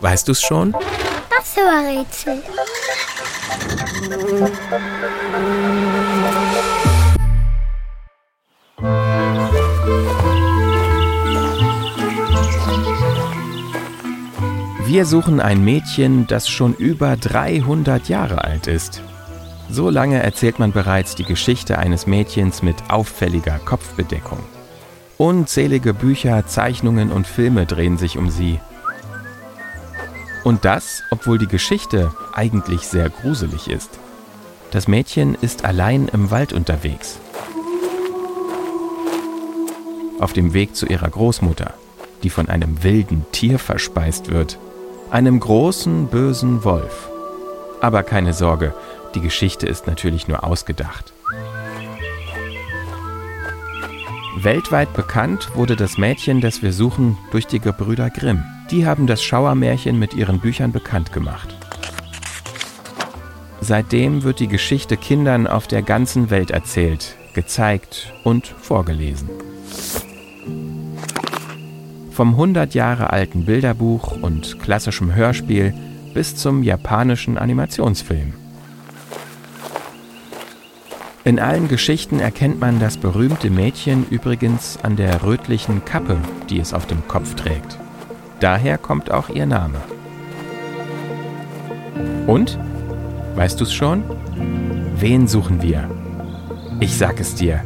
Weißt du's schon? Das Rätsel. Wir suchen ein Mädchen, das schon über 300 Jahre alt ist. So lange erzählt man bereits die Geschichte eines Mädchens mit auffälliger Kopfbedeckung. Unzählige Bücher, Zeichnungen und Filme drehen sich um sie. Und das, obwohl die Geschichte eigentlich sehr gruselig ist. Das Mädchen ist allein im Wald unterwegs. Auf dem Weg zu ihrer Großmutter, die von einem wilden Tier verspeist wird. Einem großen, bösen Wolf. Aber keine Sorge, die Geschichte ist natürlich nur ausgedacht. Weltweit bekannt wurde das Mädchen, das wir suchen, durch die Gebrüder Grimm. Die haben das Schauermärchen mit ihren Büchern bekannt gemacht. Seitdem wird die Geschichte Kindern auf der ganzen Welt erzählt, gezeigt und vorgelesen. Vom 100 Jahre alten Bilderbuch und klassischem Hörspiel bis zum japanischen Animationsfilm. In allen Geschichten erkennt man das berühmte Mädchen übrigens an der rötlichen Kappe, die es auf dem Kopf trägt. Daher kommt auch ihr Name. Und? Weißt du's schon? Wen suchen wir? Ich sag es dir.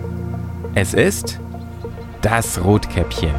Es ist das Rotkäppchen.